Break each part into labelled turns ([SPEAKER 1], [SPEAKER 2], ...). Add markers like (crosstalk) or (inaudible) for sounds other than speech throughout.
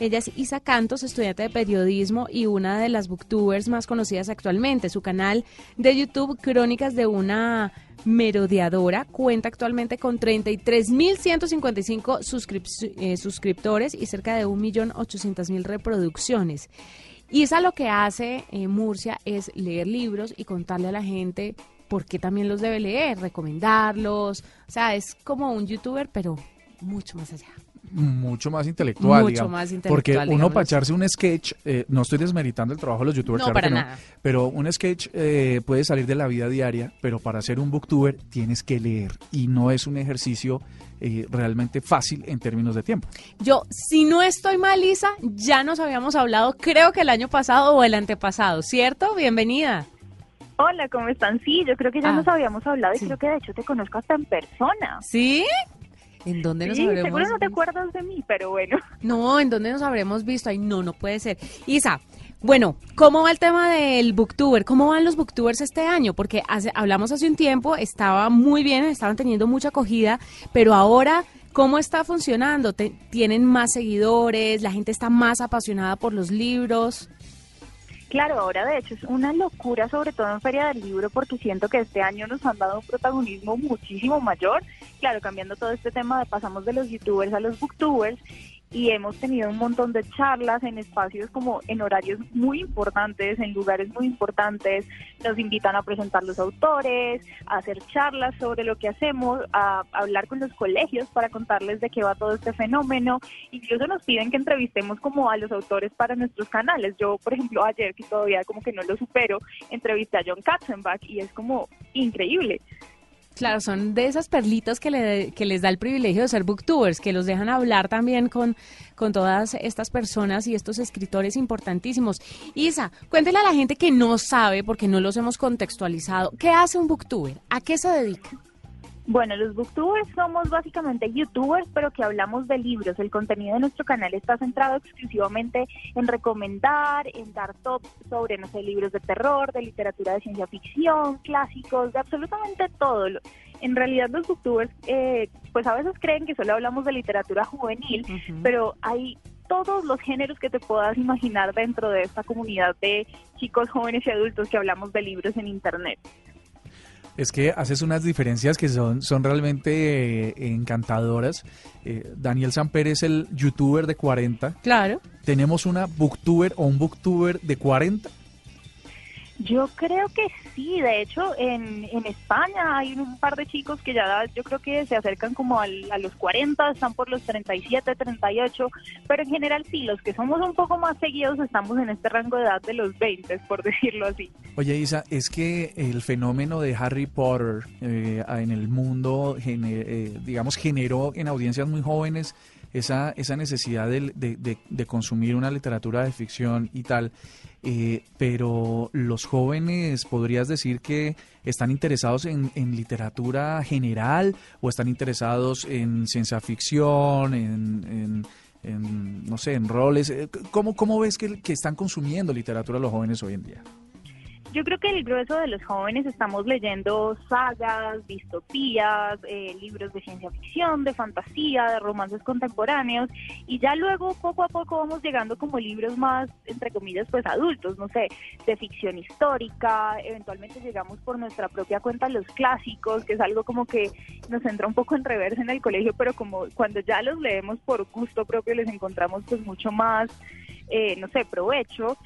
[SPEAKER 1] Ella es Isa Cantos, estudiante de periodismo y una de las booktubers más conocidas actualmente. Su canal de YouTube, Crónicas de una merodeadora, cuenta actualmente con 33.155 suscrip eh, suscriptores y cerca de 1.800.000 reproducciones. Isa lo que hace en Murcia es leer libros y contarle a la gente por qué también los debe leer, recomendarlos. O sea, es como un youtuber, pero mucho más allá
[SPEAKER 2] mucho más intelectual,
[SPEAKER 1] mucho más intelectual
[SPEAKER 2] porque uno
[SPEAKER 1] digamos.
[SPEAKER 2] para echarse un sketch, eh, no estoy desmeritando el trabajo de los youtubers,
[SPEAKER 1] No,
[SPEAKER 2] claro
[SPEAKER 1] para
[SPEAKER 2] que no, pero un sketch eh, puede salir de la vida diaria, pero para ser un booktuber tienes que leer y no es un ejercicio eh, realmente fácil en términos de tiempo.
[SPEAKER 1] Yo, si no estoy mal, Isa, ya nos habíamos hablado, creo que el año pasado o el antepasado, ¿cierto? Bienvenida.
[SPEAKER 3] Hola, ¿cómo están? Sí, yo creo que ya
[SPEAKER 1] Ah,
[SPEAKER 3] nos habíamos hablado y
[SPEAKER 1] sí.
[SPEAKER 3] creo que de hecho te conozco hasta en persona.
[SPEAKER 1] ¿Sí? ¿En dónde nos
[SPEAKER 3] Sí,
[SPEAKER 1] habremos
[SPEAKER 3] seguro no te
[SPEAKER 1] visto?
[SPEAKER 3] acuerdas de mí, pero bueno. (laughs)
[SPEAKER 1] No, ¿en dónde nos habremos visto? Ay, no, no puede ser. Isa, bueno, ¿cómo va el tema del booktuber? ¿Cómo van los booktubers este año? Porque hace- hablamos hace un tiempo, estaba muy bien, estaban teniendo mucha acogida, pero ahora, ¿cómo está funcionando? Te- ¿Tienen más seguidores? ¿La gente está más apasionada por los libros?
[SPEAKER 3] Claro, ahora de hecho es una locura, sobre todo en Feria del Libro, porque siento que este año nos han dado un protagonismo muchísimo mayor. Claro, cambiando todo este tema pasamos de los youtubers a los booktubers y hemos tenido un montón de charlas en espacios como en horarios muy importantes, en lugares muy importantes. Nos invitan a presentar los autores, a hacer charlas sobre lo que hacemos, a hablar con los colegios para contarles de qué va todo este fenómeno. Incluso nos piden que entrevistemos como a los autores para nuestros canales. Yo, por ejemplo, ayer, que todavía como que no lo supero, entrevisté a John Katzenbach y es como increíble.
[SPEAKER 1] Claro, son de esas perlitas que, le- que les da el privilegio de ser booktubers, que los dejan hablar también con, con todas estas personas y estos escritores importantísimos. Isa, cuéntele a la gente que no sabe, porque no los hemos contextualizado, ¿qué hace un booktuber? ¿A qué se dedica?
[SPEAKER 3] Bueno, los booktubers somos básicamente youtubers, pero que hablamos de libros. El contenido de nuestro canal está centrado exclusivamente en recomendar, en dar top sobre, no sé, libros de terror, de literatura de ciencia ficción, clásicos, de absolutamente todo. En realidad los booktubers, eh, pues a veces creen que solo hablamos de literatura juvenil, pero hay todos los géneros que te puedas imaginar dentro de esta comunidad de chicos, jóvenes y adultos que hablamos de libros en Internet.
[SPEAKER 2] Es que haces unas diferencias que son, son realmente eh, encantadoras. Eh, Daniel Samper es el youtuber de 40.
[SPEAKER 1] Claro.
[SPEAKER 2] Tenemos una booktuber o un booktuber de 40.
[SPEAKER 3] Yo creo que sí, de hecho en, en España hay un par de chicos que ya yo creo que se acercan como al- a los 40, están por los 37, 38, pero en general sí, los que somos un poco más seguidos estamos en este rango de edad de los 20, por (laughs) decirlo así.
[SPEAKER 2] Oye, Isa, es que el fenómeno de Harry Potter eh, en el mundo, gene- eh, digamos, generó en audiencias muy jóvenes esa, esa necesidad de, de- de consumir una literatura de ficción y tal. Eh, pero los jóvenes, ¿podrías decir que están interesados en, en literatura general o están interesados en ciencia ficción, en... en- en, no sé, en roles. Eh, ¿Cómo, cómo ves que, que están consumiendo literatura los jóvenes hoy en día?
[SPEAKER 3] Yo creo que el grueso de los jóvenes estamos leyendo sagas, distopías, eh, libros de ciencia ficción, de fantasía, de romances contemporáneos y ya luego poco a poco vamos llegando como libros más, entre comillas, pues adultos, no sé, de ficción histórica, eventualmente llegamos por nuestra propia cuenta a los clásicos, que es algo como que nos entra un poco en reversa en el colegio, pero como cuando ya los leemos por gusto propio les encontramos pues mucho más, eh, no sé, provecho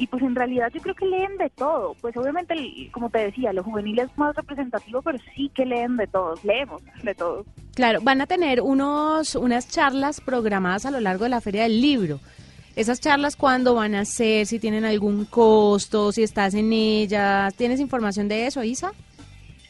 [SPEAKER 3] y pues en realidad yo creo que leen de todo. Pues obviamente, como te decía, lo juvenil es más representativo, pero sí que leen de todos, leemos de todo.
[SPEAKER 1] Claro, van a tener unos, unas charlas programadas a lo largo de la Feria del Libro. Esas charlas, ¿cuándo van a ser? Si tienen algún costo, si estás en ellas. ¿Tienes información de eso, Isa?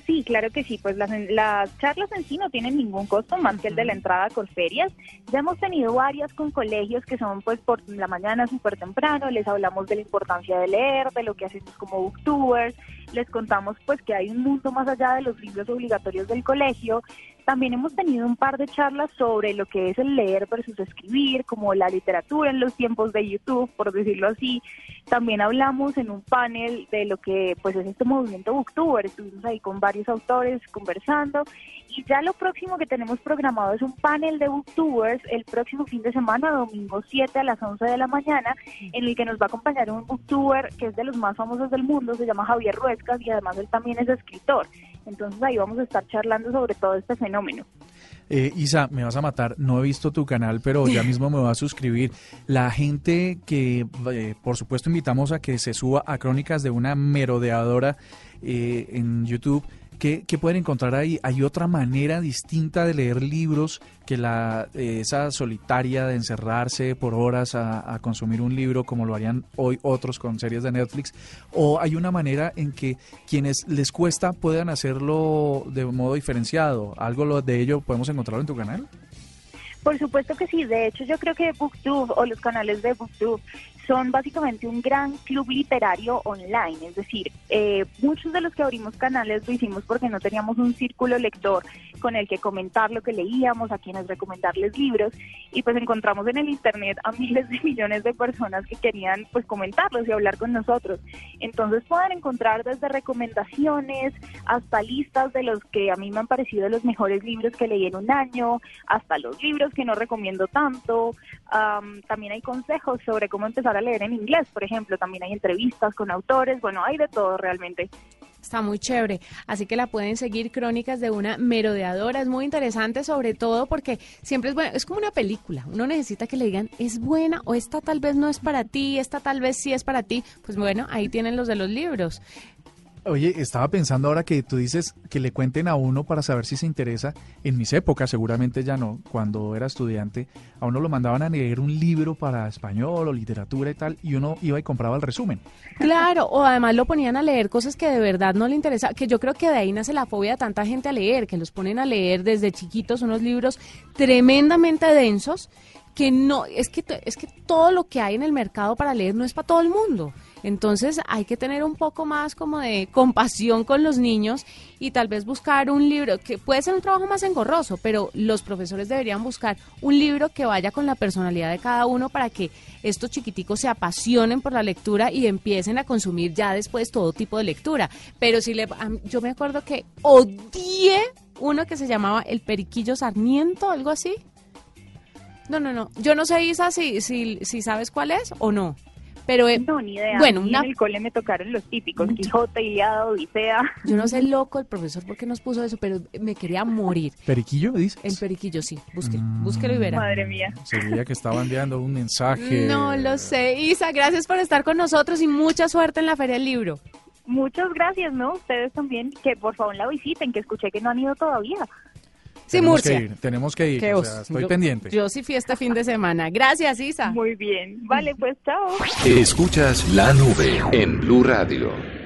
[SPEAKER 3] Sí, claro que sí. Pues las, las charlas en sí no tienen ningún costo más que el de la entrada a Corferias. Ya hemos tenido varias con colegios que son pues por la mañana súper temprano. Les hablamos de la importancia de leer, de lo que hacemos como booktubers. Les contamos pues que hay un mundo más allá de los libros obligatorios del colegio. También hemos tenido un par de charlas sobre lo que es el leer versus escribir, como la literatura en los tiempos de YouTube, por decirlo así. También hablamos en un panel de lo que pues es este movimiento Booktuber. Estuvimos ahí con varios autores conversando. Y ya lo próximo que tenemos programado es un panel de Booktubers el próximo fin de semana, domingo 7 a las 11 de la mañana, en el que nos va a acompañar un Booktuber que es de los más famosos del mundo, se llama Javier Ruescas y además él también es escritor. Entonces ahí vamos a estar charlando sobre todo este fenómeno.
[SPEAKER 2] Eh, Isa, me vas a matar, no he visto tu canal, pero ya (laughs) mismo me voy a suscribir. La gente que, eh, por supuesto, invitamos a que se suba a Crónicas de una merodeadora eh, en YouTube ¿Qué, pueden encontrar ahí? ¿Hay otra manera distinta de leer libros que la eh, esa solitaria de encerrarse por horas a, consumir un libro como lo harían hoy otros con series de Netflix? ¿O hay una manera en que quienes les cuesta puedan hacerlo de modo diferenciado? ¿Algo de ello podemos encontrarlo en tu canal?
[SPEAKER 3] Por supuesto que sí, de hecho yo creo que BookTube o los canales de BookTube son básicamente un gran club literario online, es decir, eh, muchos de los que abrimos canales lo hicimos porque no teníamos un círculo lector con el que comentar lo que leíamos, a quienes recomendarles libros, y pues encontramos en el internet a (laughs) miles de millones de personas que querían pues comentarlos y hablar con nosotros. Entonces pueden encontrar desde recomendaciones hasta listas de los que a mí me han parecido los mejores libros que leí en un año, hasta los libros que no recomiendo tanto. también hay consejos sobre cómo empezar a leer en inglés, por ejemplo. También hay entrevistas con autores, bueno, hay de todo realmente.
[SPEAKER 1] Está muy chévere, así que la pueden seguir Crónicas de una merodeadora. Es muy interesante, sobre todo porque siempre es bueno, es como una película. Uno necesita que le digan es buena o esta tal vez no es para ti, esta tal vez sí es para ti. Pues bueno, ahí tienen los de los libros.
[SPEAKER 2] Oye, estaba pensando ahora que tú dices que le cuenten a uno para saber si se interesa. En mis épocas, seguramente ya no, cuando era estudiante, a uno lo mandaban a leer un libro para español o literatura y tal, y uno iba y compraba el resumen.
[SPEAKER 1] Claro, o además lo ponían a leer cosas que de verdad no le interesaban, que yo creo que de ahí nace la fobia de tanta gente a leer, que los ponen a leer desde chiquitos unos libros tremendamente densos que no, es que, es que todo lo que hay en el mercado para leer no es para todo el mundo. Entonces hay que tener un poco más como de compasión con los niños y tal vez buscar un libro que puede ser un trabajo más engorroso, pero los profesores deberían buscar un libro que vaya con la personalidad de cada uno para que estos chiquiticos se apasionen por la lectura y empiecen a consumir ya después todo tipo de lectura. Pero si le, yo me acuerdo que odié uno que se llamaba El Periquillo Sarmiento, algo así. No, no, no. Yo no sé, Isa, si, si, si sabes cuál es o no. Pero,
[SPEAKER 3] eh, no, ni idea. Bueno, en el cole me tocaron los típicos, Quijote, Iliada, Odisea.
[SPEAKER 1] Yo no sé loco el profesor por qué nos puso eso, pero me quería morir.
[SPEAKER 2] ¿Periquillo dices?
[SPEAKER 1] El periquillo, sí. Busque, mm. búsquelo y verá.
[SPEAKER 3] Madre mía.
[SPEAKER 2] Sería que estaban enviando un mensaje.
[SPEAKER 1] No lo sé. Isa, gracias por estar con nosotros y mucha suerte en la Feria del Libro.
[SPEAKER 3] Muchas gracias, ¿no? Ustedes también, que por favor la visiten, que escuché que no han ido todavía.
[SPEAKER 1] Sí, tenemos Que
[SPEAKER 2] ir, tenemos que ir, estoy pendiente.
[SPEAKER 1] Yo sí fiesta fin de semana. Gracias, Isa.
[SPEAKER 3] Muy bien. Vale, pues chao.
[SPEAKER 4] Escuchas la nube en Blue Radio.